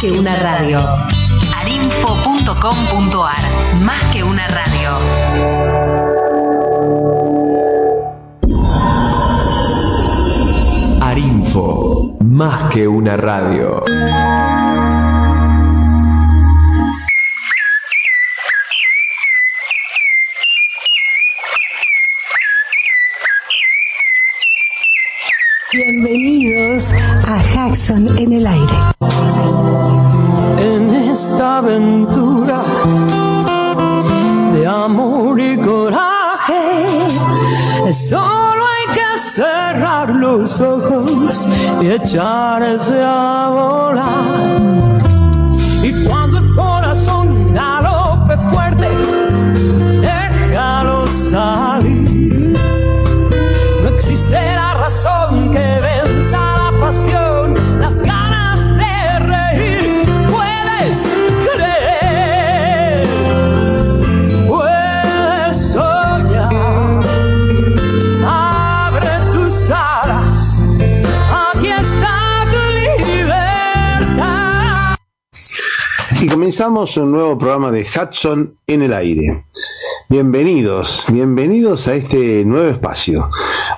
que una radio. arinfo.com.ar. Más que una radio. Arinfo, más que una radio. Bienvenidos a Jackson en el aire. Los ojos y echarse a volar. Comenzamos un nuevo programa de Hudson en el aire. Bienvenidos, bienvenidos a este nuevo espacio.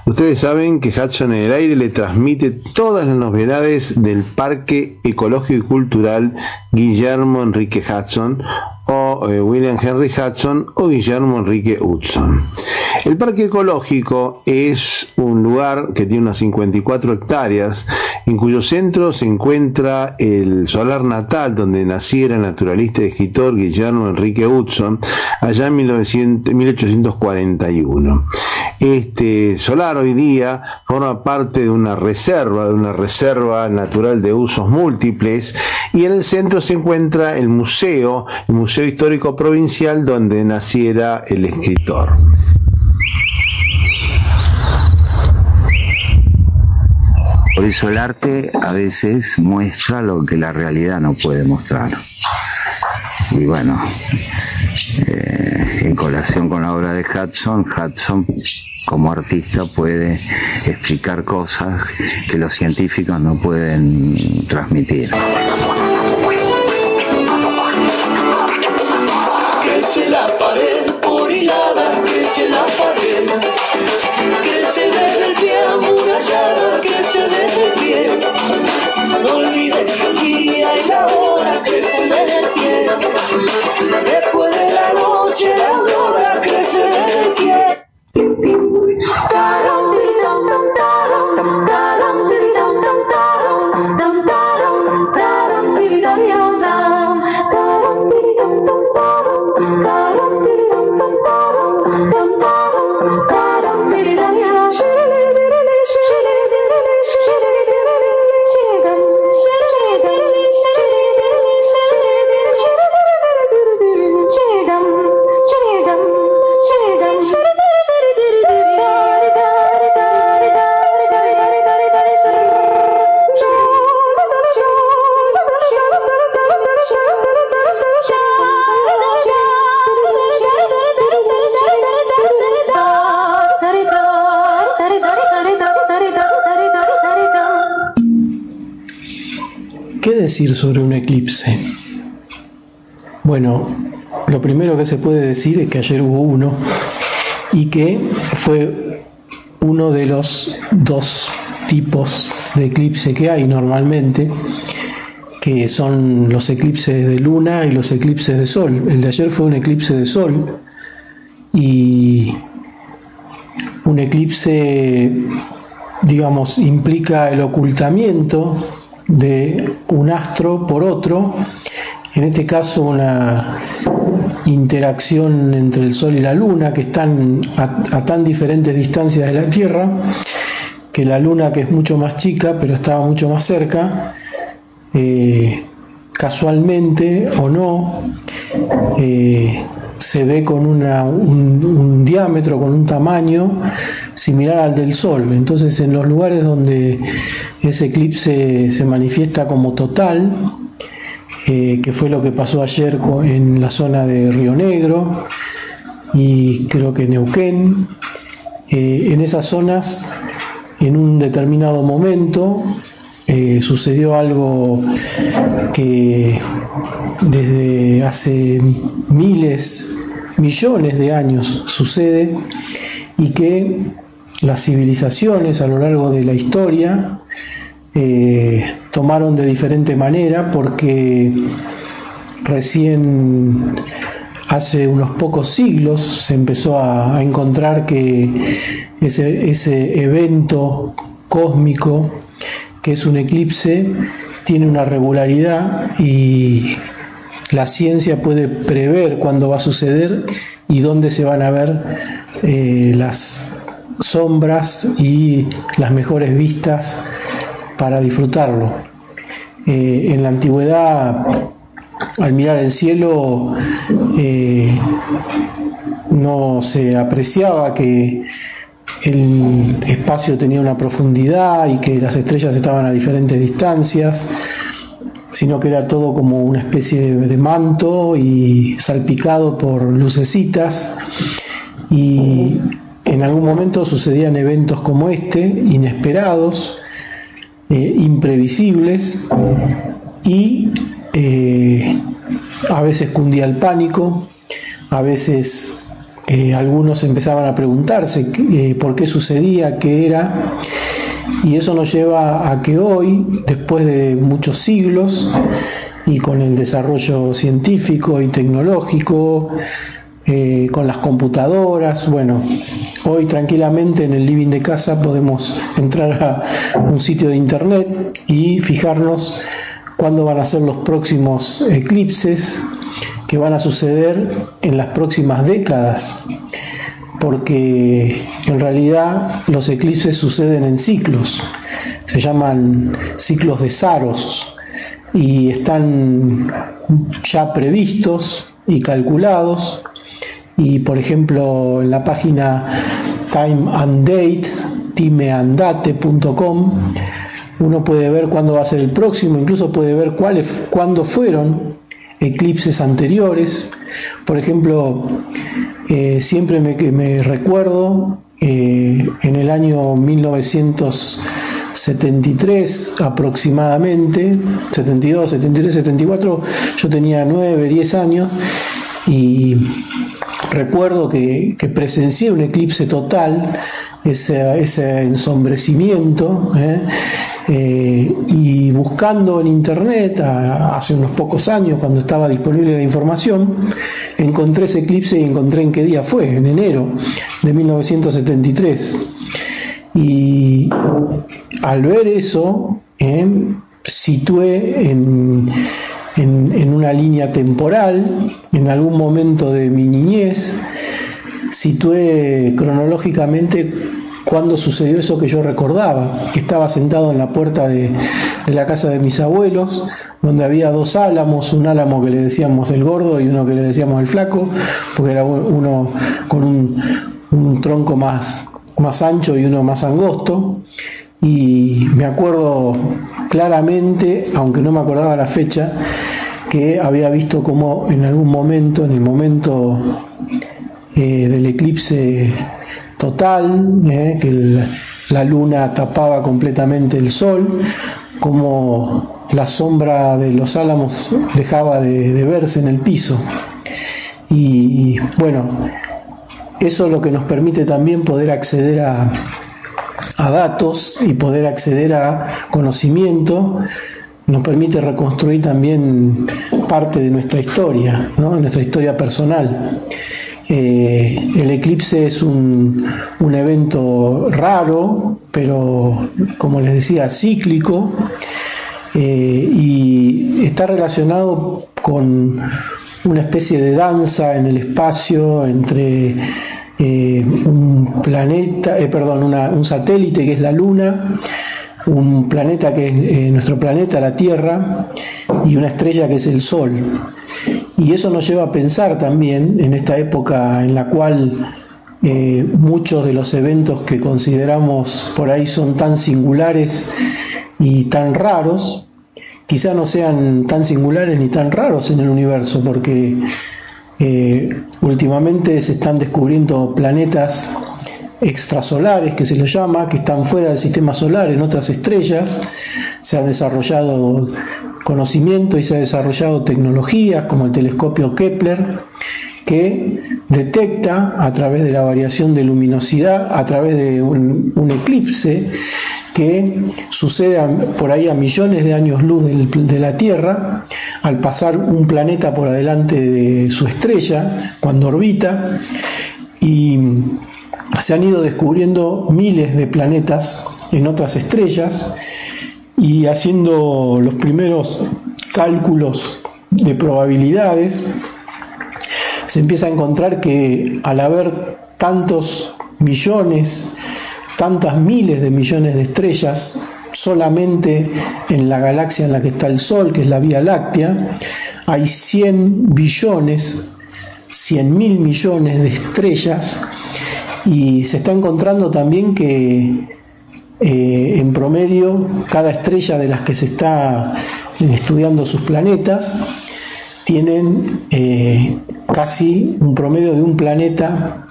Ustedes saben que Hudson en el aire le transmite todas las novedades del Parque Ecológico y Cultural Guillermo Enrique Hudson o eh, William Henry Hudson o Guillermo Enrique Hudson. El Parque Ecológico es un lugar que tiene unas 54 hectáreas, en cuyo centro se encuentra el solar natal donde naciera el naturalista y escritor Guillermo Enrique Hudson, allá en 1900 1841. Este solar hoy día forma parte de una reserva, de una reserva natural de usos múltiples, y en el centro se encuentra el museo, el Museo Histórico Provincial, donde naciera el escritor. Por eso el arte a veces muestra lo que la realidad no puede mostrar. Y bueno, eh, en colación con la obra de Hudson, Hudson como artista puede explicar cosas que los científicos no pueden transmitir. Decir sobre un eclipse? Bueno, lo primero que se puede decir es que ayer hubo uno y que fue uno de los dos tipos de eclipse que hay normalmente, que son los eclipses de luna y los eclipses de sol. El de ayer fue un eclipse de sol y un eclipse, digamos, implica el ocultamiento de un astro por otro, en este caso una interacción entre el Sol y la Luna que están a, tan diferentes distancias de la Tierra, que la Luna, que es mucho más chica, pero estaba mucho más cerca, eh, casualmente o no, eh, se ve con una- un, un diámetro, con un tamaño similar al del Sol. Entonces, en los lugares donde ese eclipse se manifiesta como total, eh, que fue lo que pasó ayer en la zona de Río Negro y creo que Neuquén, eh, en esas zonas, en un determinado momento, eh, sucedió algo que desde hace miles, millones de años sucede y que las civilizaciones a lo largo de la historia eh, tomaron de diferente manera porque recién hace unos pocos siglos se empezó a, encontrar que ese, ese evento cósmico que es un eclipse tiene una regularidad y la ciencia puede prever cuándo va a suceder y dónde se van a ver eh, las sombras y las mejores vistas para disfrutarlo. Eh, en la antigüedad, al mirar el cielo, eh, no se apreciaba que el espacio tenía una profundidad y que las estrellas estaban a diferentes distancias, sino que era todo como una especie de, manto y salpicado por lucecitas y en algún momento sucedían eventos como este, inesperados, eh, imprevisibles y eh, a veces cundía el pánico, a veces eh, algunos empezaban a preguntarse por qué sucedía, qué era, y eso nos lleva a que hoy, después de muchos siglos, y con el desarrollo científico y tecnológico, eh, con las computadoras, bueno, hoy tranquilamente en el living de casa podemos entrar a un sitio de internet y fijarnos cuándo van a ser los próximos eclipses, que van a suceder en las próximas décadas, porque en realidad los eclipses suceden en ciclos, se llaman ciclos de Saros y están ya previstos y calculados y por ejemplo en la página Time and Date, timeandate.com, uno puede ver cuándo va a ser el próximo, incluso puede ver cuáles, cuándo fueron eclipses anteriores. Por ejemplo, eh, siempre me recuerdo eh, en el año 1973 aproximadamente, 72, 73, 74, yo tenía 9, 10 años y recuerdo que, presencié un eclipse total, ese, ese ensombrecimiento. ¿eh? Eh, y buscando en internet hace unos pocos años, cuando estaba disponible la información, encontré ese eclipse y encontré en qué día fue, en enero de 1973. Y al ver eso, eh, situé en, en una línea temporal, en algún momento de mi niñez, situé cronológicamente cuando sucedió eso que yo recordaba, que estaba sentado en la puerta de, la casa de mis abuelos, donde había dos álamos, un álamo que le decíamos el gordo y uno que le decíamos el flaco, porque era uno con un, tronco más, más ancho y uno más angosto. Y me acuerdo claramente, aunque no me acordaba la fecha, que había visto como en algún momento, en el momento eh, del eclipse total, eh, que la luna tapaba completamente el sol, como la sombra de los álamos dejaba de, verse en el piso. Y bueno, eso es lo que nos permite también poder acceder a, datos y poder acceder a conocimiento, nos permite reconstruir también parte de nuestra historia, nuestra historia personal. Eh, el eclipse es un, evento raro, pero como les decía, cíclico, eh, y está relacionado con una especie de danza en el espacio entre eh, un planeta, perdón, un satélite que es la Luna, un planeta que es nuestro planeta, la Tierra, y una estrella que es el Sol. Y eso nos lleva a pensar también en esta época en la cual eh, muchos de los eventos que consideramos por ahí son tan singulares y tan raros, quizá no sean tan singulares ni tan raros en el universo, porque eh, últimamente se están descubriendo planetas extrasolares, que se los llama, que están fuera del sistema solar, en otras estrellas. Se ha desarrollado conocimiento y se ha desarrollado tecnologías como el telescopio Kepler, que detecta a través de la variación de luminosidad, a través de un eclipse, que sucede por ahí a millones de años luz de la Tierra, al pasar un planeta por adelante de su estrella, cuando orbita, y se han ido descubriendo miles de planetas en otras estrellas y haciendo los primeros cálculos de probabilidades, se empieza a encontrar que al haber tantos millones tantas miles de millones de estrellas solamente en la galaxia en la que está el Sol, que es la Vía Láctea, hay 100 billones, 100 mil millones de estrellas y se está encontrando también que eh, en promedio cada estrella de las que se está estudiando sus planetas tienen eh, casi un promedio de un planeta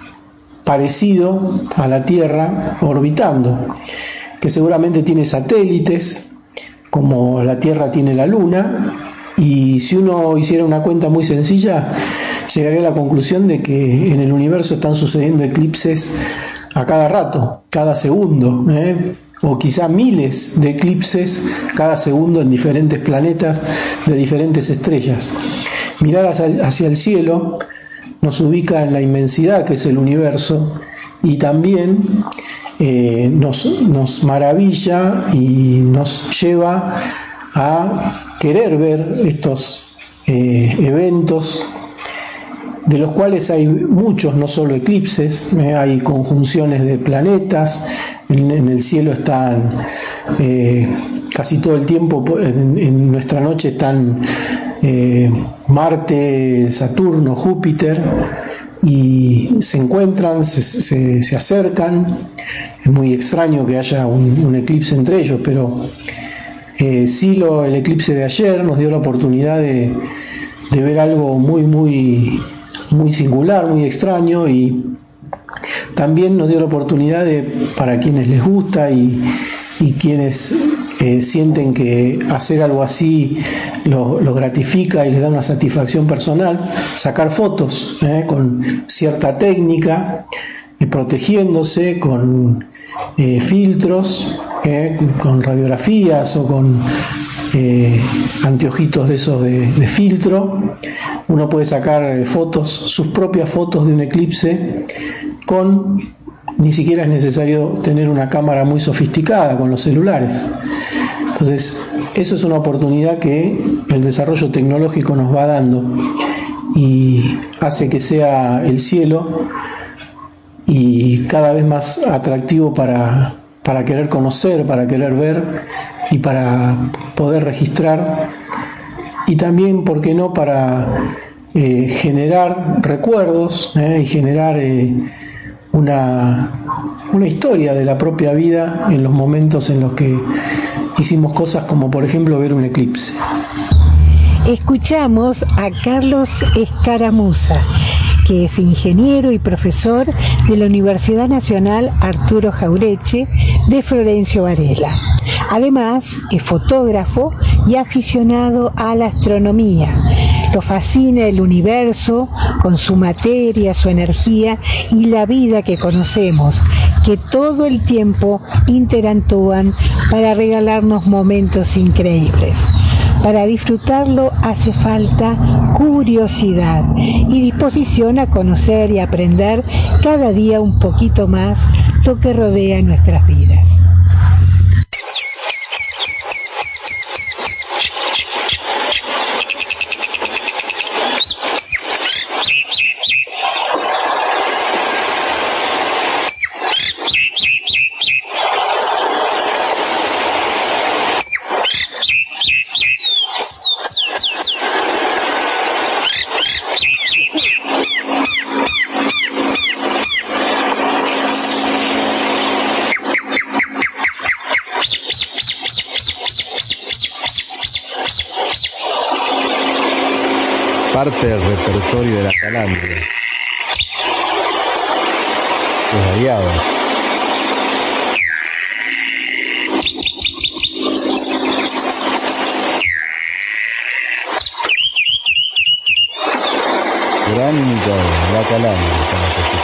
parecido a la Tierra orbitando, que seguramente tiene satélites, como la Tierra tiene la Luna, y si uno hiciera una cuenta muy sencilla, llegaría a la conclusión de que en el universo están sucediendo eclipses a cada rato, cada segundo, ¿eh? o quizá miles de eclipses cada segundo en diferentes planetas de diferentes estrellas. Mirar hacia el cielo nos ubica en la inmensidad que es el universo y también eh, nos, maravilla y nos lleva a querer ver estos eh, eventos de los cuales hay muchos, no solo eclipses, eh, hay conjunciones de planetas, en, el cielo están casi todo el tiempo, en, nuestra noche están Marte, Saturno, Júpiter, y se encuentran, se, acercan. Es muy extraño que haya un, eclipse entre ellos, pero eh, sí lo, el eclipse de ayer nos dio la oportunidad de, ver algo muy, muy, muy singular, muy extraño y también nos dio la oportunidad de, para quienes les gusta y, y quienes eh, sienten que hacer algo así lo, gratifica y les da una satisfacción personal, sacar fotos eh, con cierta técnica, eh, protegiéndose con filtros, con radiografías o con anteojitos de esos de, filtro. Uno puede sacar fotos, sus propias fotos de un eclipse con ni siquiera es necesario tener una cámara muy sofisticada con los celulares. Entonces, eso es una oportunidad que el desarrollo tecnológico nos va dando y hace que sea el cielo y cada vez más atractivo para, para querer conocer, para querer ver y para poder registrar y también, ¿por qué no?, para eh, generar recuerdos eh, y generar eh, una, una historia de la propia vida en los momentos en los que hicimos cosas como por ejemplo ver un eclipse. Escuchamos a Carlos Escaramuza, que es ingeniero y profesor de la Universidad Nacional Arturo Jaureche de Florencio Varela. Además, es fotógrafo y aficionado a la astronomía lo fascina el universo con su materia, su energía y la vida que conocemos, que todo el tiempo interactúan para regalarnos momentos increíbles. Para disfrutarlo hace falta curiosidad y disposición a conocer y aprender cada día un poquito más lo que rodea nuestras vidas. parte del repertorio de la calandria. Los aliados. Gran imitador, la calandria.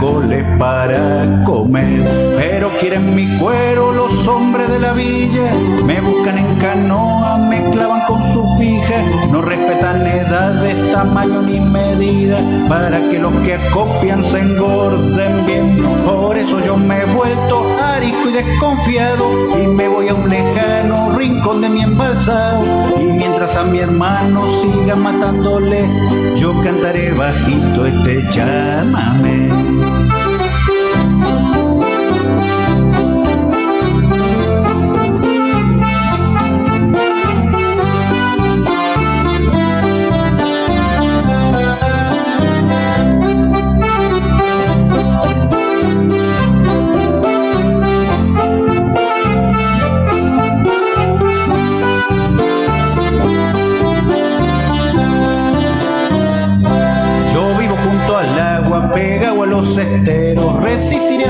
Caracoles para comer. Pero quieren mi cuero los hombres de la villa. Me buscan en canoa, me clavan con su fija. No respetan edades, tamaño ni medida. Para que los que acopian se engorden bien. Por eso yo me he vuelto arisco y desconfiado. Y me voy a un lejano rincón de mi embalsado. Y mientras a mi hermano siga matándole, yo cantaré bajito este llámame.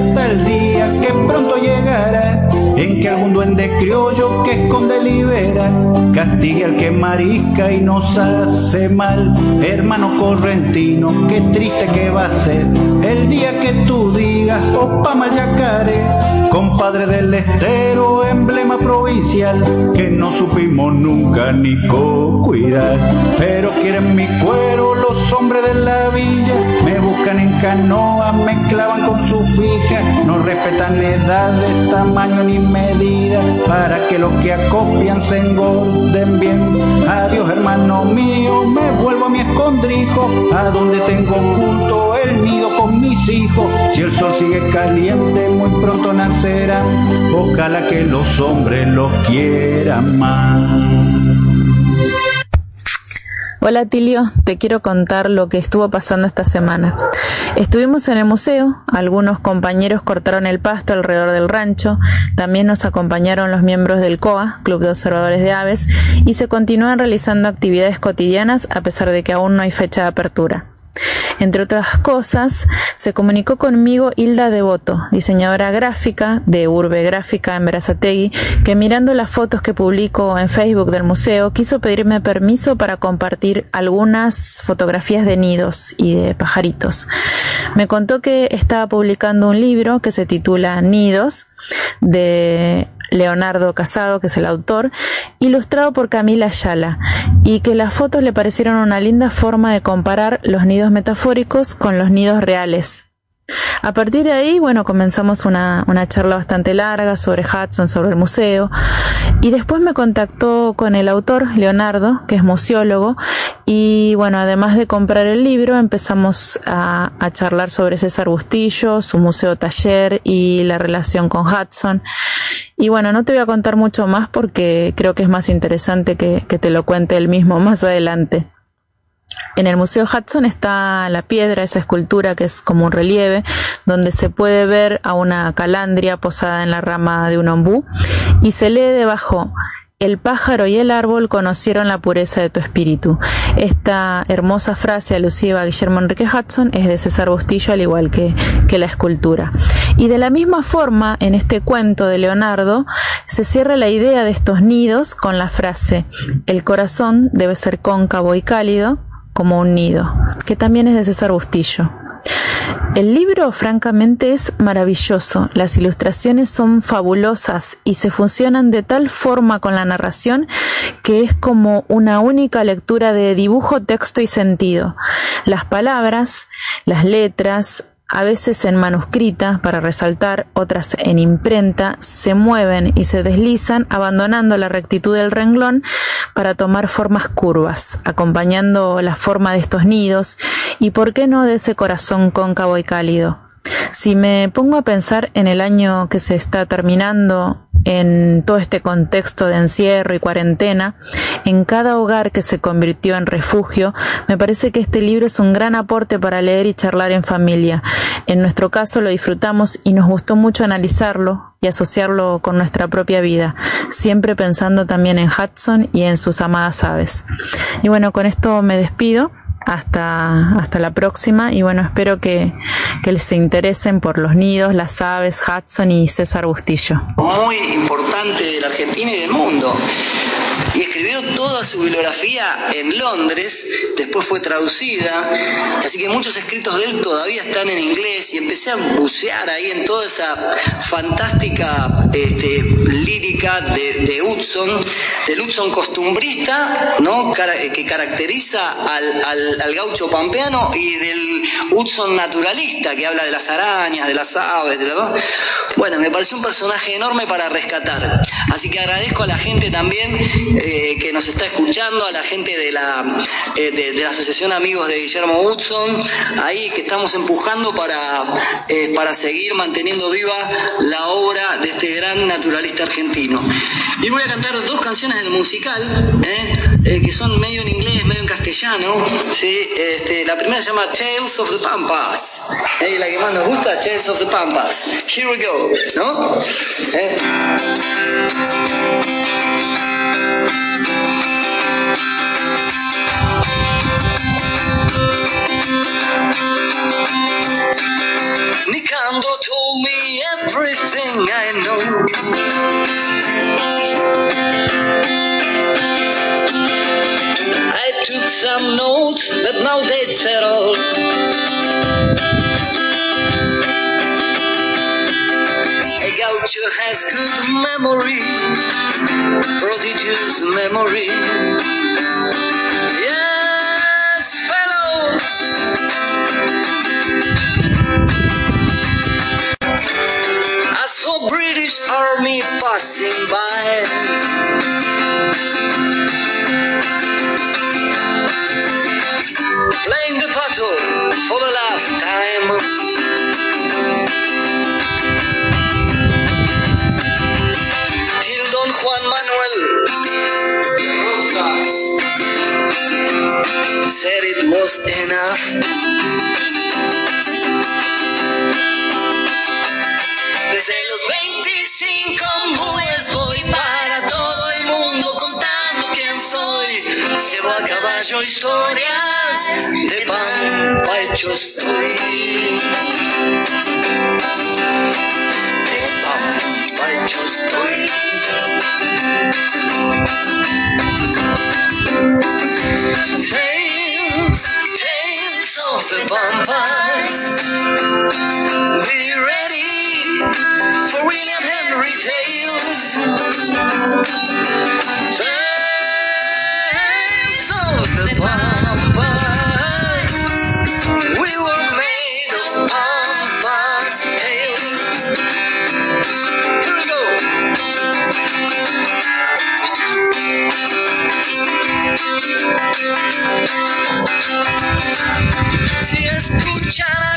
Hasta el día que pronto llegará. En que algún duende criollo que esconde libera. Castigue al que marisca y nos hace mal. Hermano correntino, qué triste que va a ser. El día que tú digas, opa mayacare. Compadre del estero, provincial. Que no supimos nunca ni cuidar. Pero quieren mi cuero los hombres de la villa. Me buscan en canoa, me clavan con su fija. No respetan edades, tamaño ni medida. Para que los que acopian se engorden bien. Adiós, hermano mío, me vuelvo a mi escondrijo. A donde tengo oculto el nido con mis hijos. Si el sol sigue caliente, muy pronto nacerá. Ojalá que los hombres los quieran más. Hola Tilio, te quiero contar lo que estuvo pasando esta semana. Estuvimos en el museo, algunos compañeros cortaron el pasto alrededor del rancho, también nos acompañaron los miembros del COA, Club de Observadores de Aves, y se continúan realizando actividades cotidianas a pesar de que aún no hay fecha de apertura. Entre otras cosas, se comunicó conmigo Hilda Devoto, diseñadora gráfica de Urbe Gráfica en Berazategui, que mirando las fotos que publico en Facebook del museo, quiso pedirme permiso para compartir algunas fotografías de nidos y de pajaritos. Me contó que estaba publicando un libro que se titula Nidos, de Leonardo Casado, que es el autor, ilustrado por Camila Ayala, y que las fotos le parecieron una linda forma de comparar los nidos metafóricos con los nidos reales. A partir de ahí, bueno, comenzamos una, una, charla bastante larga sobre Hudson, sobre el museo, y después me contactó con el autor, Leonardo, que es museólogo, y bueno, además de comprar el libro, empezamos a, a charlar sobre César Bustillo, su museo taller y la relación con Hudson. Y bueno, no te voy a contar mucho más porque creo que es más interesante que, que te lo cuente él mismo más adelante. En el Museo Hudson está la piedra, esa escultura que es como un relieve, donde se puede ver a una calandria posada en la rama de un ombú y se lee debajo el pájaro y el árbol conocieron la pureza de tu espíritu. Esta hermosa frase alusiva a Guillermo Enrique Hudson es de César Bustillo, al igual que, que la escultura. Y de la misma forma, en este cuento de Leonardo, se cierra la idea de estos nidos con la frase, el corazón debe ser cóncavo y cálido como un nido, que también es de César Bustillo. El libro francamente es maravilloso, las ilustraciones son fabulosas y se funcionan de tal forma con la narración que es como una única lectura de dibujo, texto y sentido. Las palabras, las letras, a veces en manuscrita para resaltar, otras en imprenta, se mueven y se deslizan abandonando la rectitud del renglón para tomar formas curvas, acompañando la forma de estos nidos y por qué no de ese corazón cóncavo y cálido. Si me pongo a pensar en el año que se está terminando, en todo este contexto de encierro y cuarentena, en cada hogar que se convirtió en refugio, me parece que este libro es un gran aporte para leer y charlar en familia. En nuestro caso lo disfrutamos y nos gustó mucho analizarlo y asociarlo con nuestra propia vida, siempre pensando también en Hudson y en sus amadas aves. Y bueno, con esto me despido hasta, hasta la próxima y bueno, espero que, que les interesen por los nidos, las aves, Hudson y César Bustillo. Muy importante de la Argentina y del mundo y escribió toda su bibliografía en Londres, después fue traducida, así que muchos escritos de él todavía están en inglés y empecé a bucear ahí en toda esa fantástica este, lírica de, de Hudson, del Hudson costumbrista, ¿no? que caracteriza al, al, al gaucho pampeano y del Hudson naturalista, que habla de las arañas, de las aves, de la... Bueno, me pareció un personaje enorme para rescatar. Así que agradezco a la gente también eh, que nos está escuchando, a la gente de la, eh, de, de, la Asociación Amigos de Guillermo Hudson, ahí que estamos empujando para, eh, para seguir manteniendo viva la obra de este gran naturalista argentino. Y voy a cantar dos canciones del musical, que son medio en inglés, medio en castellano. ¿sí? Este, la primera se llama Tales of the Pampas, y la que más nos gusta, Tales of the Pampas. Here we go, ¿no? Caballo historias de pampa hecho estoy. De pampa hecho estoy. Tales, tales of the pampas. China.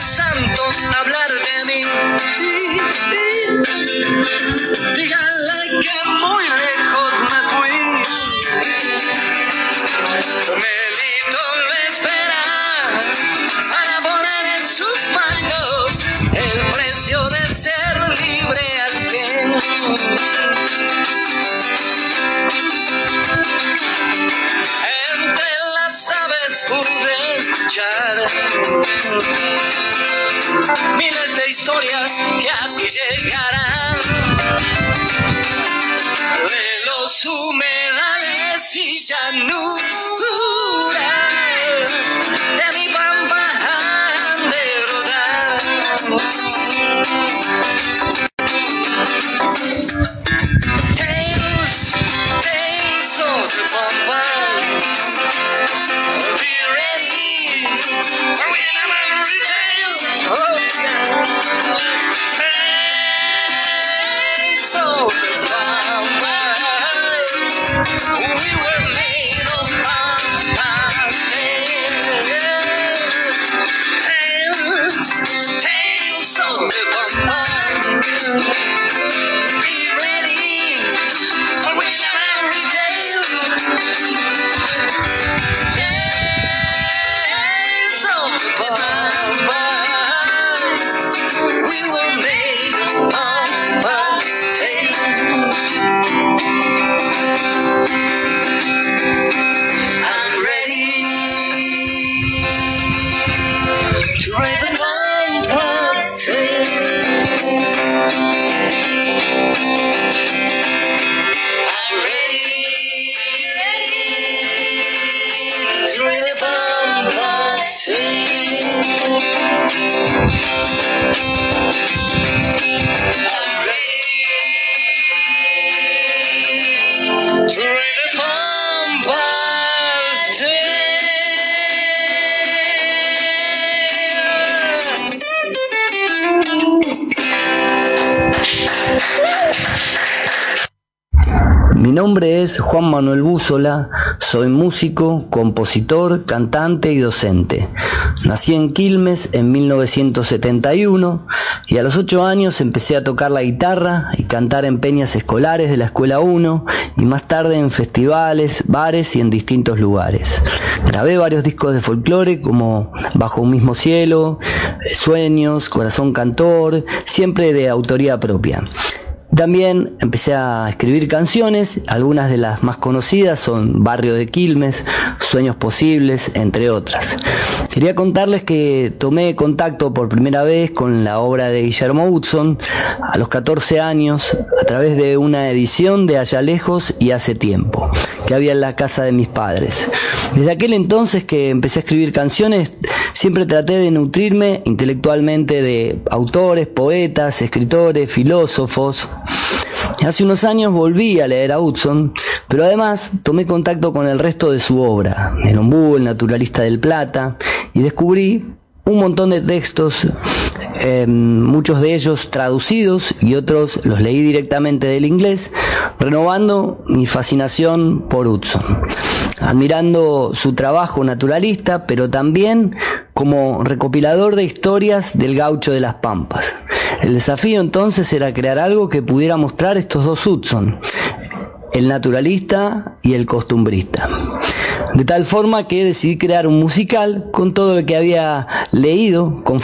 Juan Manuel Búzola, soy músico, compositor, cantante y docente. Nací en Quilmes en 1971 y a los ocho años empecé a tocar la guitarra y cantar en peñas escolares de la Escuela 1 y más tarde en festivales, bares y en distintos lugares. Grabé varios discos de folclore como Bajo un mismo cielo, Sueños, Corazón Cantor, siempre de autoría propia. También empecé a escribir canciones, algunas de las más conocidas son Barrio de Quilmes, Sueños Posibles, entre otras. Quería contarles que tomé contacto por primera vez con la obra de Guillermo Hudson a los 14 años a través de una edición de Allá Lejos y Hace Tiempo, que había en la casa de mis padres. Desde aquel entonces que empecé a escribir canciones, siempre traté de nutrirme intelectualmente de autores, poetas, escritores, filósofos, Hace unos años volví a leer a Hudson, pero además tomé contacto con el resto de su obra, El Ombú, El Naturalista del Plata, y descubrí un montón de textos, eh, muchos de ellos traducidos y otros los leí directamente del inglés, renovando mi fascinación por Hudson, admirando su trabajo naturalista, pero también como recopilador de historias del gaucho de las Pampas. El desafío entonces era crear algo que pudiera mostrar estos dos Hudson, el naturalista y el costumbrista. De tal forma que decidí crear un musical con todo lo que había leído como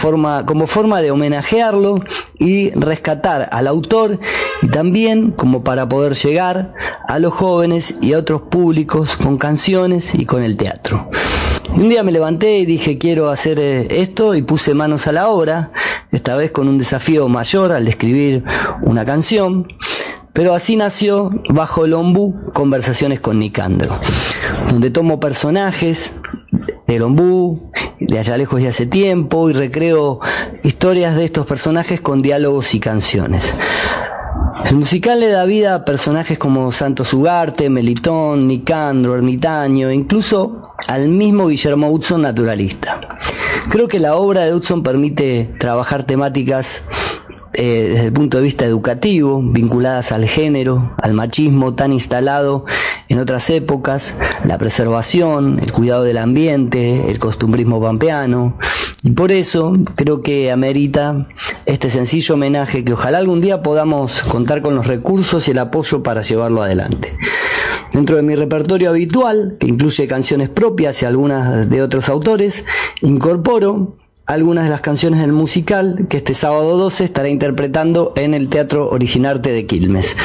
forma de homenajearlo y rescatar al autor y también como para poder llegar a los jóvenes y a otros públicos con canciones y con el teatro. Un día me levanté y dije quiero hacer eh, esto y puse manos a la obra, esta vez con un desafío mayor al escribir una canción. Pero así nació Bajo el Ombú Conversaciones con Nicandro, donde tomo personajes del Ombú, de allá lejos y hace tiempo, y recreo historias de estos personajes con diálogos y canciones. El musical le da vida a personajes como Santos Ugarte, Melitón, Nicandro, Ermitaño, incluso al mismo Guillermo Hudson naturalista. Creo que la obra de Hudson permite trabajar temáticas eh, desde el punto de vista educativo, vinculadas al género, al machismo tan instalado en otras épocas, la preservación, el cuidado del ambiente, el costumbrismo pampeano. Y por eso creo que amerita este sencillo homenaje que ojalá algún día podamos contar con los recursos y el apoyo para llevarlo adelante. Dentro de mi repertorio habitual, que incluye canciones propias y algunas de otros autores, incorporo algunas de las canciones del musical que este sábado 12 estará interpretando en el Teatro Originarte de Quilmes.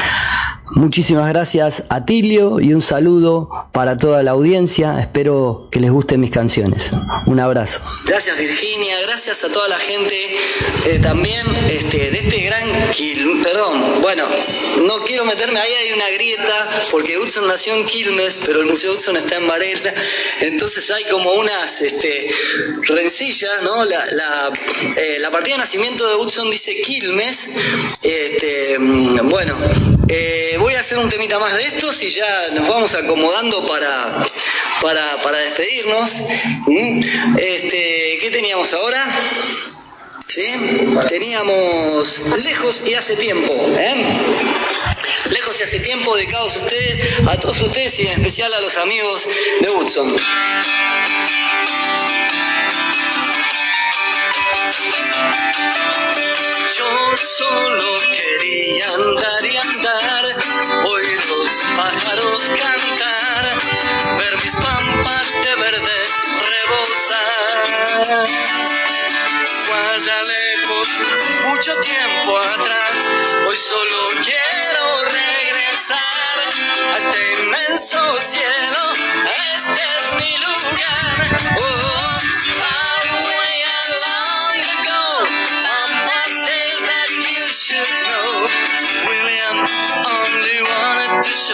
Muchísimas gracias a Tilio y un saludo para toda la audiencia. Espero que les gusten mis canciones. Un abrazo. Gracias Virginia, gracias a toda la gente eh, también este, de este gran Quilmes. Perdón, bueno, no quiero meterme ahí, hay una grieta, porque Hudson nació en Quilmes, pero el Museo Hudson está en Varela, entonces hay como unas este, rencillas, ¿no? La, la, eh, la partida de nacimiento de Hudson dice Quilmes, este, mm, bueno. Eh, voy a hacer un temita más de estos y ya nos vamos acomodando para, para, para despedirnos. ¿Mm? Este, ¿Qué teníamos ahora? ¿Sí? Teníamos lejos y hace tiempo. ¿eh? Lejos y hace tiempo, dedicados a ustedes, a todos ustedes y en especial a los amigos de Hudson. Solo quería andar y andar, oír los pájaros cantar, ver mis pampas de verde rebosar. Fue allá lejos, mucho tiempo atrás, hoy solo quiero regresar a este inmenso cielo, este es mi lugar.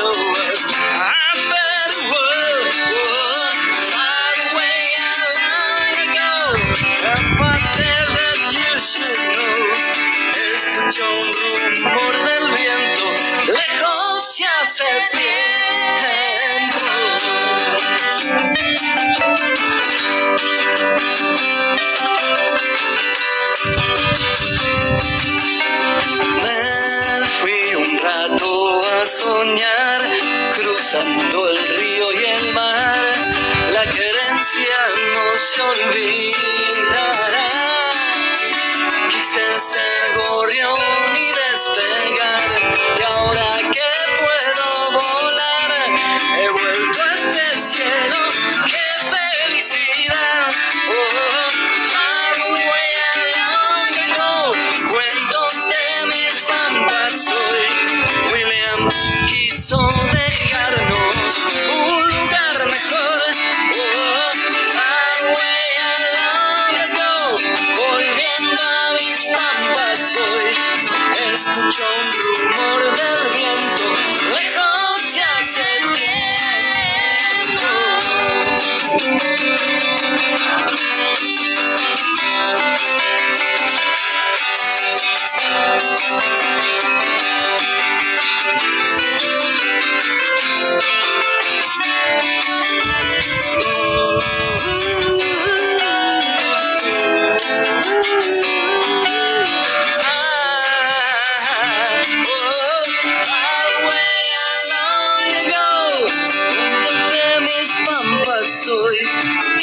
Show us a cruzando el río y el mar, la querencia no se olvidará.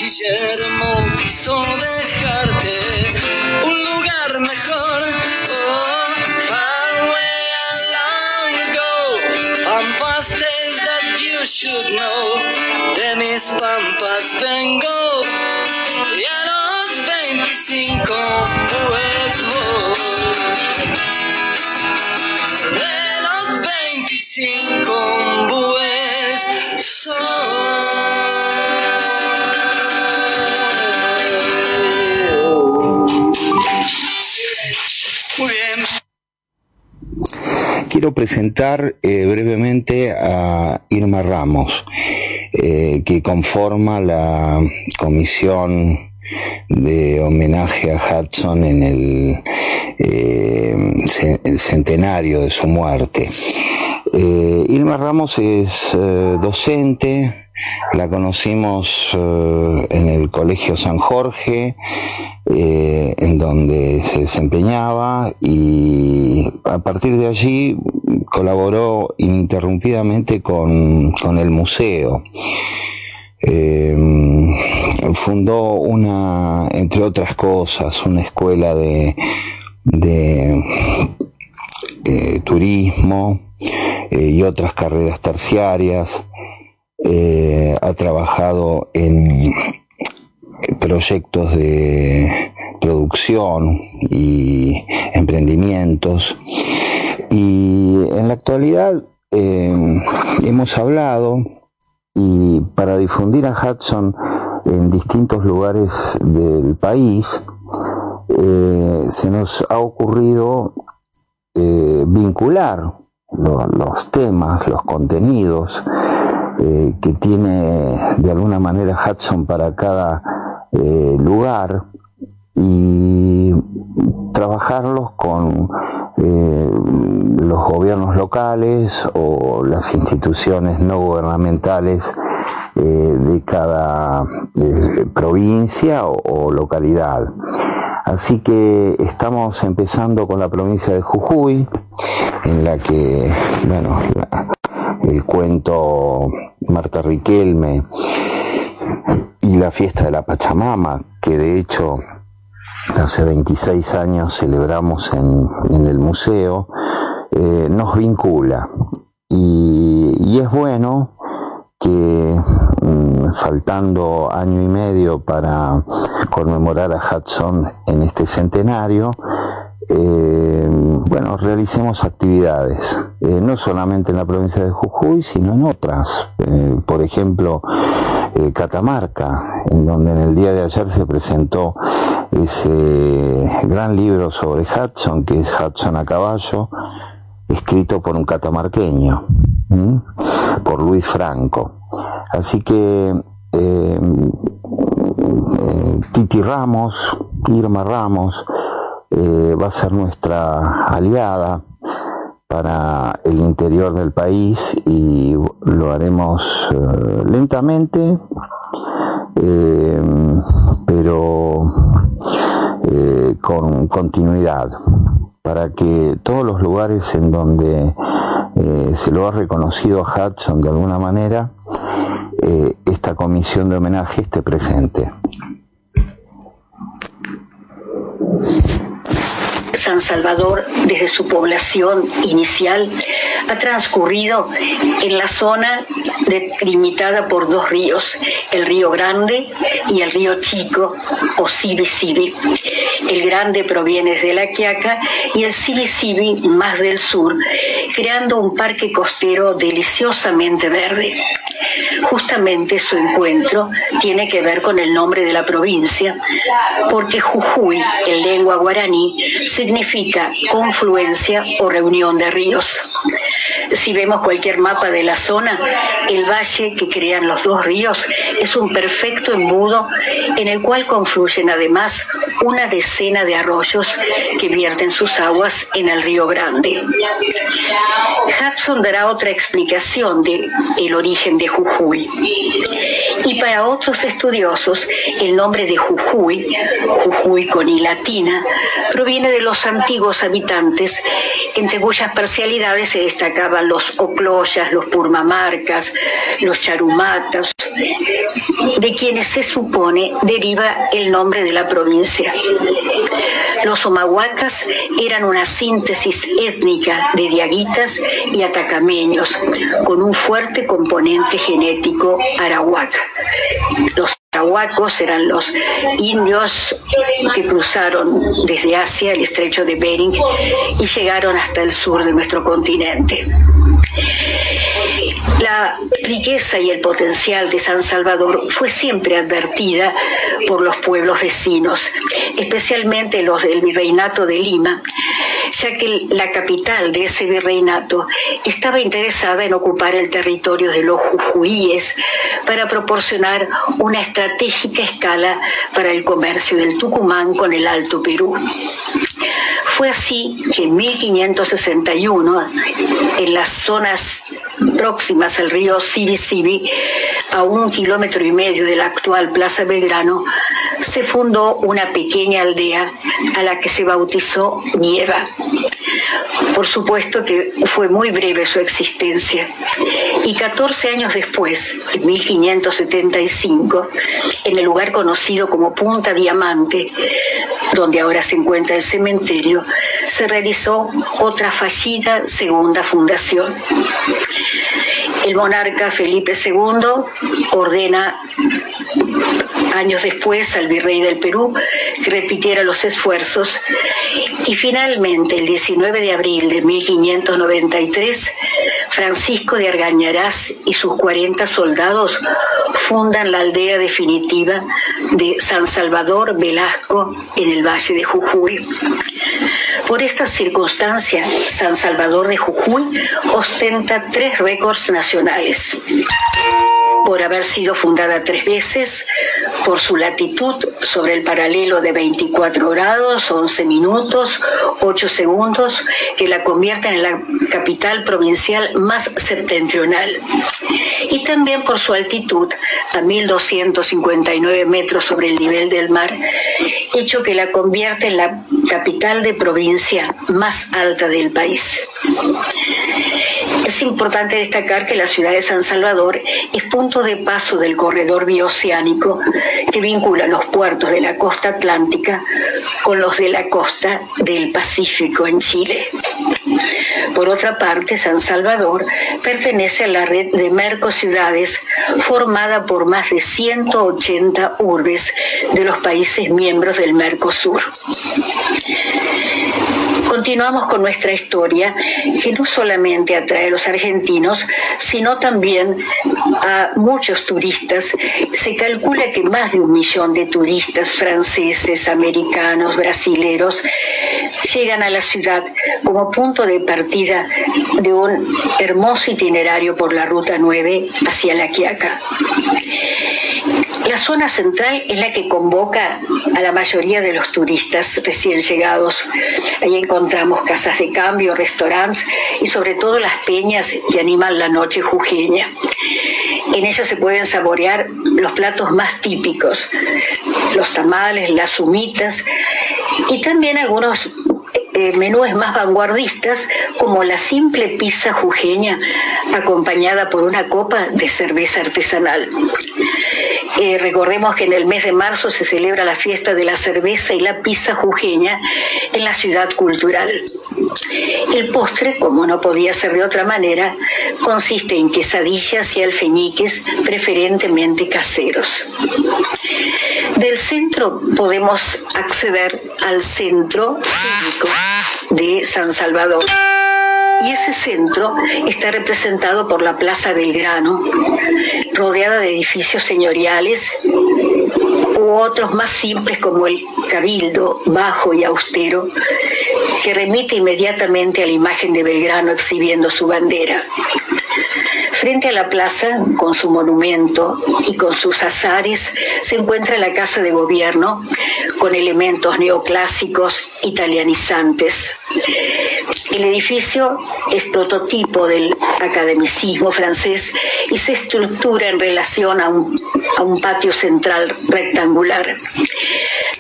Guillermo quiso dejarte un lugar mejor. Oh, far away and long ago pampas days that you should know. De mis pampas presentar eh, brevemente a Irma Ramos, eh, que conforma la comisión de homenaje a Hudson en el, eh, centenario de su muerte. Irma Ramos es docente, la conocimos eh, en el Colegio San Jorge, eh, en donde se desempeñaba y a partir de allí colaboró ininterrumpidamente con, con el museo. Eh, fundó una, entre otras cosas, una escuela de, de turismo y otras carreras terciarias. Eh, ha trabajado en proyectos de producción y emprendimientos. Y en la actualidad eh, hemos hablado y para difundir a Hudson en distintos lugares del país, eh, se nos ha ocurrido eh, vincular lo- los temas, los contenidos eh, que tiene de alguna manera Hudson para cada eh, lugar y trabajarlos con eh, los gobiernos locales o las instituciones no gubernamentales de cada provincia o, localidad. Así que estamos empezando con la provincia de Jujuy, en la que, bueno, el cuento Marta Riquelme y la fiesta de la Pachamama, que de hecho hace 26 años celebramos en, el museo, eh, nos vincula. Y, y es bueno que mm, faltando año y medio para conmemorar a Hudson en este centenario, eh, bueno, realicemos actividades, eh, no solamente en la provincia de Jujuy, sino en otras. Eh, por ejemplo, Catamarca, en donde en el día de ayer se presentó ese gran libro sobre Hudson, que es Hudson a caballo, escrito por un catamarqueño, por Luis Franco. Así que Titi Ramos, Irma Ramos, eh, va a ser nuestra aliada para el interior del país y lo haremos eh, lentamente, eh, pero eh, con continuidad, para que todos los lugares en donde se lo ha reconocido a Hudson de alguna manera, esta comisión de homenaje esté presente. San Salvador, desde su población inicial, ha transcurrido en la zona delimitada por dos ríos, el río Grande y el río Chico o Sibi Sibi. El Grande proviene de la Quiaca y el Sibi Sibi más del sur, creando un parque costero deliciosamente verde. Justamente su encuentro tiene que ver con el nombre de la provincia, porque Jujuy, en lengua guaraní, significa confluencia o reunión de ríos. Si vemos cualquier mapa de la zona, el valle que crean los dos ríos es un perfecto embudo en el cual confluyen además una decena de arroyos que vierten sus aguas en el río Grande. Hudson dará otra explicación del el origen de Jujuy. Y para otros estudiosos, el nombre de Jujuy, Jujuy con I latina, proviene de los antiguos habitantes, entre cuyas parcialidades se destacaban los ocloyas, los purmamarcas, los charumatas, de quienes se supone deriva el nombre de la provincia. Los omahuacas eran una síntesis étnica de diaguitas y atacameños, con un fuerte componente genético arahuaca. Los arahuacos eran los indios que cruzaron desde Asia el estrecho de Bering y llegaron hasta el sur de nuestro continente. La riqueza y el potencial de San Salvador fue siempre advertida por los pueblos vecinos, especialmente los del virreinato de Lima, ya que la capital de ese virreinato estaba interesada en ocupar el territorio de los jujuíes para proporcionar una estratégica escala para el comercio del Tucumán con el Alto Perú. Fue así que en 1561, en las zonas próximas al río Sibi Sibi, a un kilómetro y medio de la actual Plaza Belgrano, se fundó una pequeña aldea a la que se bautizó Nieva. Por supuesto que fue muy breve su existencia. Y 14 años después, en 1575, en el lugar conocido como Punta Diamante, donde ahora se encuentra el cementerio, se realizó otra fallida segunda fundación. El monarca Felipe II ordena años después al virrey del Perú que repitiera los esfuerzos y finalmente el 19 de abril de 1593 Francisco de Argañarás y sus 40 soldados fundan la aldea definitiva de San Salvador Velasco en el Valle de Jujuy. Por esta circunstancia, San Salvador de Jujuy ostenta tres récords nacionales. Por haber sido fundada tres veces, por su latitud sobre el paralelo de 24 grados, 11 minutos, 8 segundos, que la convierten en la capital provincial más septentrional. Y también por su altitud, a 1.259 metros sobre el nivel del mar, hecho que la convierte en la capital de provincia más alta del país. Es importante destacar que la ciudad de San Salvador es punto de paso del corredor bioceánico que vincula los puertos de la costa atlántica con los de la costa del Pacífico en Chile. Por otra parte, San Salvador pertenece a la red de Mercociudades formada por más de 180 urbes de los países miembros del Mercosur. Continuamos con nuestra historia, que no solamente atrae a los argentinos, sino también a muchos turistas. Se calcula que más de un millón de turistas franceses, americanos, brasileros llegan a la ciudad como punto de partida de un hermoso itinerario por la Ruta 9 hacia La Quiaca. La zona central es la que convoca a la mayoría de los turistas recién llegados. Ahí encontramos casas de cambio, restaurantes y sobre todo las peñas que animan la noche jujeña. En ellas se pueden saborear los platos más típicos, los tamales, las humitas y también algunos eh, menúes más vanguardistas como la simple pizza jujeña acompañada por una copa de cerveza artesanal. Eh, recordemos que en el mes de marzo se celebra la fiesta de la cerveza y la pizza jujeña en la ciudad cultural. El postre, como no podía ser de otra manera, consiste en quesadillas y alfeñiques preferentemente caseros. Del centro podemos acceder al centro cívico de San Salvador. Y ese centro está representado por la Plaza Belgrano, rodeada de edificios señoriales u otros más simples como el Cabildo, bajo y austero, que remite inmediatamente a la imagen de Belgrano exhibiendo su bandera. Frente a la plaza, con su monumento y con sus azares, se encuentra la Casa de Gobierno, con elementos neoclásicos italianizantes. El edificio es prototipo del academicismo francés y se estructura en relación a un, a un patio central rectangular.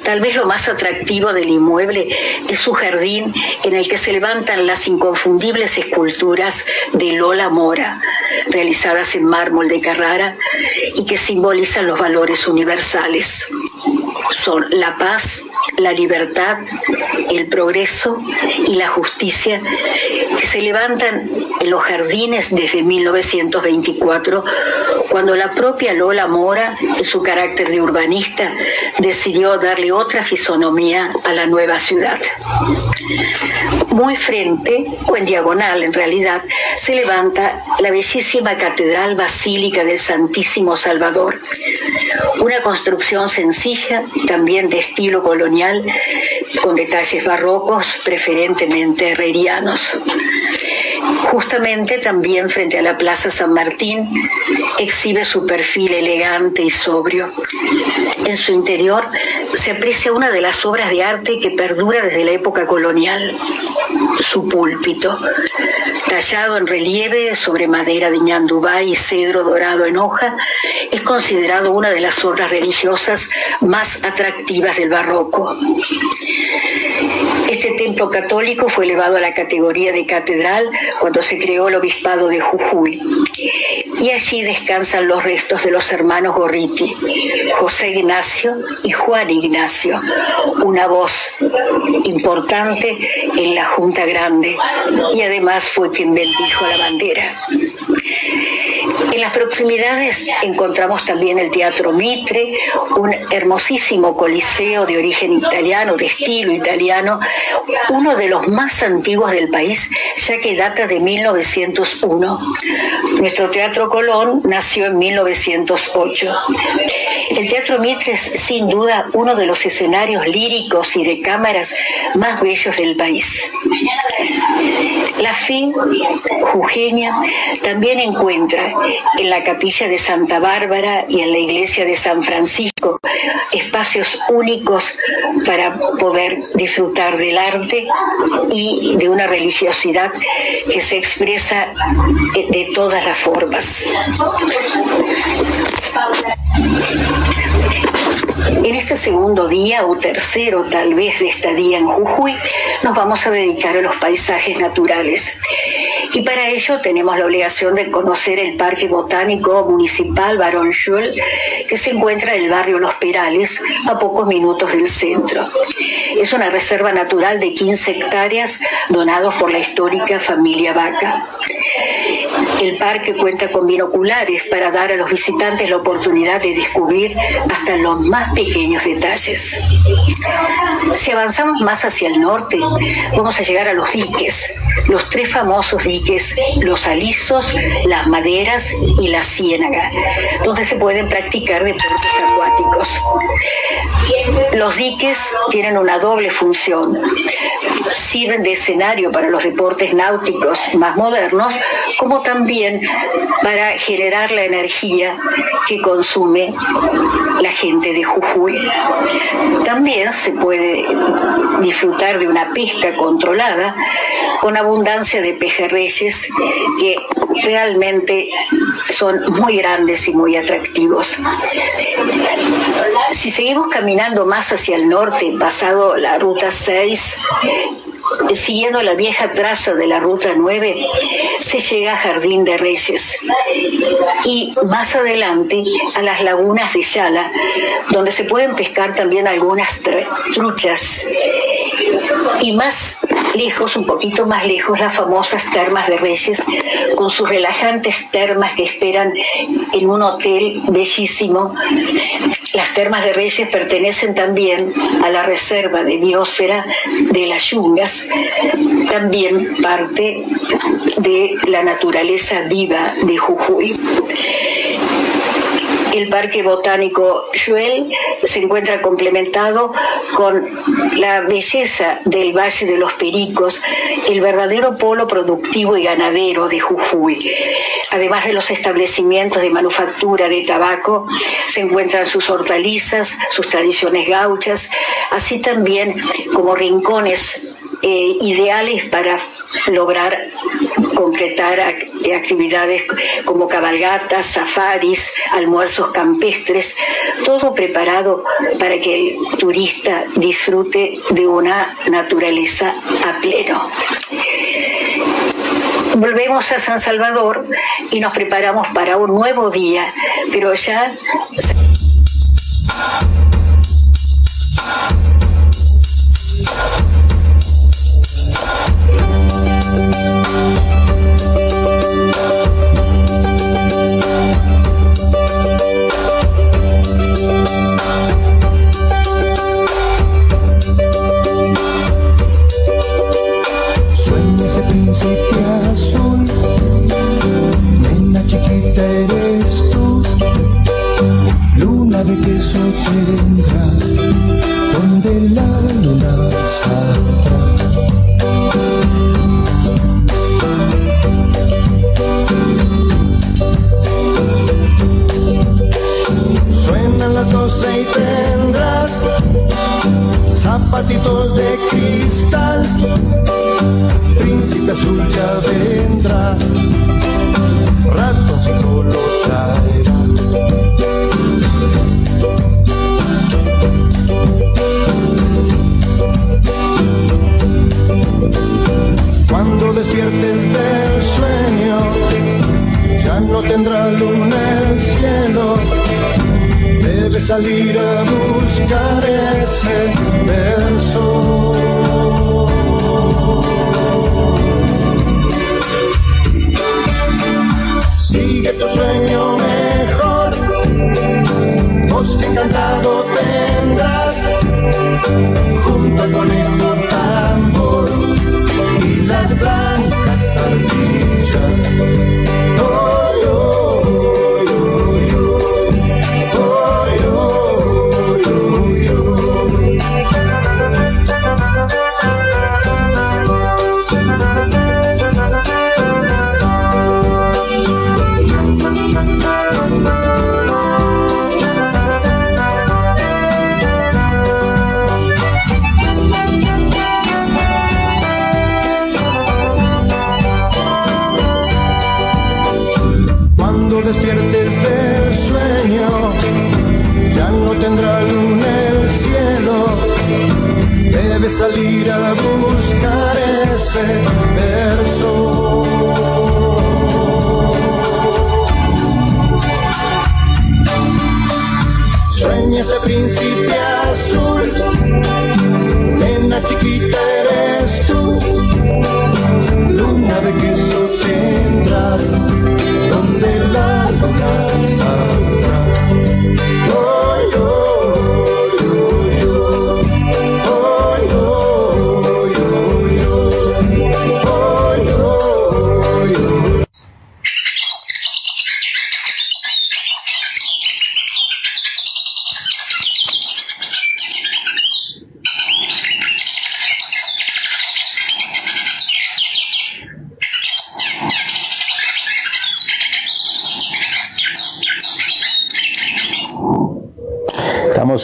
Tal vez lo más atractivo del inmueble es su jardín en el que se levantan las inconfundibles esculturas de Lola Mora, realizadas en mármol de Carrara y que simbolizan los valores universales. Son la paz, la libertad, el progreso y la justicia que se levantan en los jardines desde 1924, cuando la propia Lola Mora, en su carácter de urbanista, decidió darle otra fisonomía a la nueva ciudad. Muy frente, o en diagonal en realidad, se levanta la bellísima Catedral Basílica del Santísimo Salvador, una construcción sencilla, también de estilo colonial, con detalles barrocos, preferentemente herrerianos. Justamente también frente a la Plaza San Martín exhibe su perfil elegante y sobrio. En su interior se aprecia una de las obras de arte que perdura desde la época colonial, su púlpito, tallado en relieve sobre madera de ñandubá y cedro dorado en hoja, es considerado una de las obras religiosas más atractivas del barroco. Este templo católico fue elevado a la categoría de catedral cuando se creó el obispado de Jujuy. Y allí descansan los restos de los hermanos Gorriti, José Ignacio y Juan Ignacio, una voz importante en la Junta Grande y además fue quien bendijo la bandera. En las proximidades encontramos también el Teatro Mitre, un hermosísimo coliseo de origen italiano, de estilo italiano, uno de los más antiguos del país, ya que data de 1901. Nuestro Teatro Colón nació en 1908. El Teatro Mitre es sin duda uno de los escenarios líricos y de cámaras más bellos del país. La fe jujeña también encuentra en la capilla de Santa Bárbara y en la iglesia de San Francisco espacios únicos para poder disfrutar del arte y de una religiosidad que se expresa de todas las formas. En este segundo día o tercero tal vez de estadía en Jujuy, nos vamos a dedicar a los paisajes naturales. Y para ello tenemos la obligación de conocer el Parque Botánico Municipal Barón Schul, que se encuentra en el barrio Los Perales, a pocos minutos del centro. Es una reserva natural de 15 hectáreas donados por la histórica familia Vaca. El parque cuenta con binoculares para dar a los visitantes la oportunidad de descubrir hasta los más pequeños detalles. Si avanzamos más hacia el norte, vamos a llegar a los diques, los tres famosos diques, los alisos, las maderas y la ciénaga, donde se pueden practicar deportes acuáticos. Los diques tienen una doble función. Sirven de escenario para los deportes náuticos más modernos, como también para generar la energía que consume la gente de Jujuy. También se puede disfrutar de una pesca controlada con abundancia de pejerreyes que realmente son muy grandes y muy atractivos. Si seguimos caminando más hacia el norte, pasado la ruta 6, siguiendo la vieja traza de la Ruta 9, se llega a Jardín de Reyes y más adelante a las lagunas de Yala, donde se pueden pescar también algunas truchas y más lejos, un poquito más lejos, las famosas termas de Reyes, con sus relajantes termas que esperan en un hotel bellísimo. Las termas de Reyes pertenecen también a la reserva de biosfera de las Yungas, también parte de la naturaleza viva de Jujuy el Parque Botánico Juel se encuentra complementado con la belleza del Valle de los Pericos, el verdadero polo productivo y ganadero de Jujuy. Además de los establecimientos de manufactura de tabaco, se encuentran sus hortalizas, sus tradiciones gauchas, así también como rincones eh, ideales para lograr concretar actividades como cabalgatas, safaris, almuerzos campestres, todo preparado para que el turista disfrute de una naturaleza a pleno. Volvemos a San Salvador y nos preparamos para un nuevo día, pero ya... de cristal, príncipe azul ya vendrá, luna el cielo. Debe salir a buscar ese verso. Sigue tu sueño mejor, bosque encantado tendrás, junto al conejo tambor y las blancas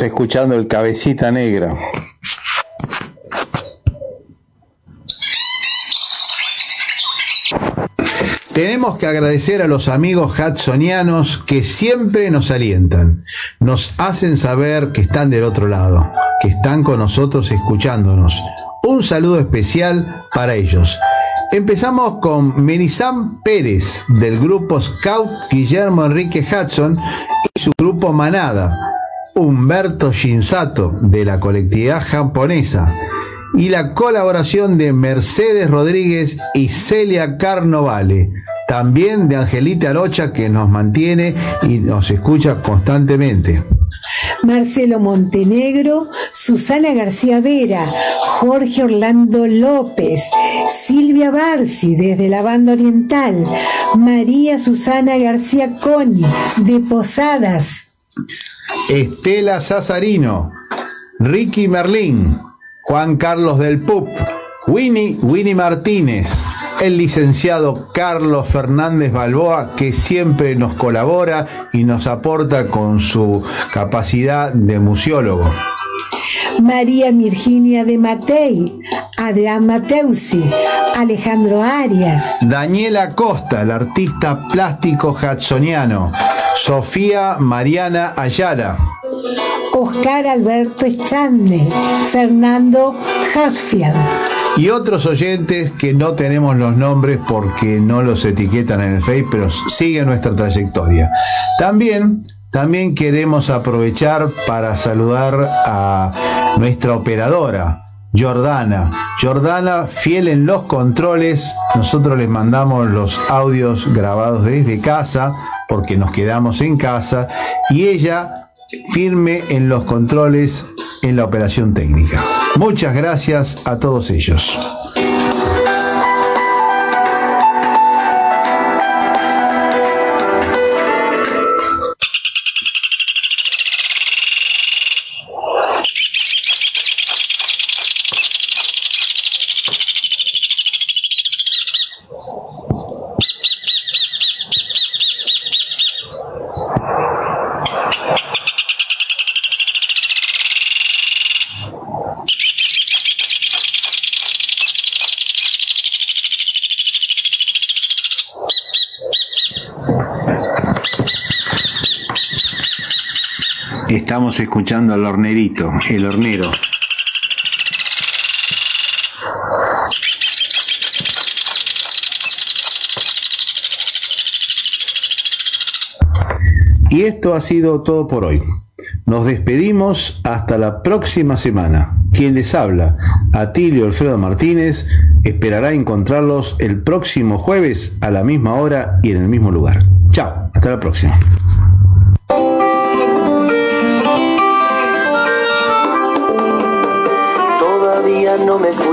escuchando el Cabecita Negra. Tenemos que agradecer a los amigos hudsonianos que siempre nos alientan, nos hacen saber que están del otro lado, que están con nosotros escuchándonos. Un saludo especial para ellos. Empezamos con Menisam Pérez del grupo Scout Guillermo Enrique Hudson y su grupo Manada, Humberto Shinsato de la colectividad japonesa y la colaboración de Mercedes Rodríguez y Celia Carnovale, también de Angelita Arocha que nos mantiene y nos escucha constantemente. Marcelo Montenegro, Susana García Vera, Jorge Orlando López, Silvia Barci desde la banda oriental, María Susana García Coni de Posadas. Estela Sazarino, Ricky Merlín, Juan Carlos del Pup, Winnie, Winnie Martínez, el licenciado Carlos Fernández Balboa, que siempre nos colabora y nos aporta con su capacidad de museólogo. María Virginia de Matei, Adrián Mateusi, Alejandro Arias, Daniela Costa, el artista plástico hudsoniano, Sofía Mariana Ayala, Oscar Alberto Echandne, Fernando Hasfield. y otros oyentes que no tenemos los nombres porque no los etiquetan en el Face, pero siguen nuestra trayectoria. También, también queremos aprovechar para saludar a nuestra operadora, Jordana. Jordana, fiel en los controles, nosotros les mandamos los audios grabados desde casa, porque nos quedamos en casa, y ella firme en los controles en la operación técnica. Muchas gracias a todos ellos. El hornero. Y esto ha sido todo por hoy. Nos despedimos hasta la próxima semana. Quien les habla, Atilio Alfredo Martínez, esperará encontrarlos el próximo jueves a la misma hora y en el mismo lugar. Chao, hasta la próxima.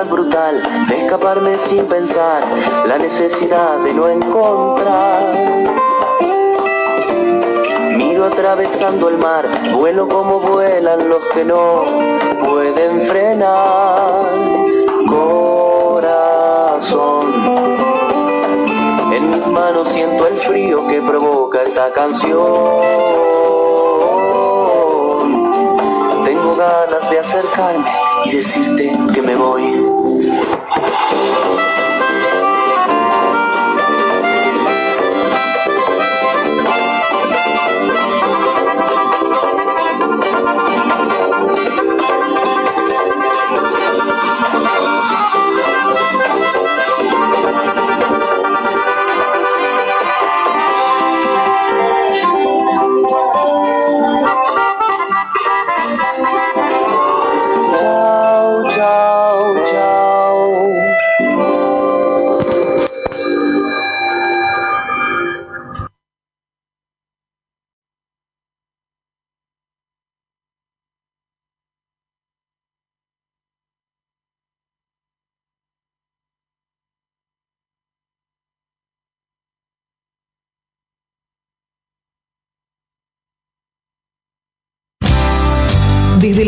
necesidad brutal de escaparme sin pensar, la necesidad de no encontrar. Miro atravesando el mar, vuelo como vuelan los que no pueden frenar. Corazón, en mis manos siento el frío que provoca esta canción. Tengo ganas de acercarme y decirte que me voy. Oh,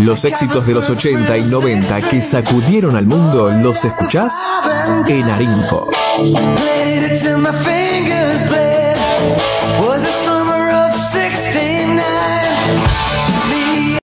Los éxitos de los 80 y 90 que sacudieron al mundo, ¿los escuchás? En Arinfo.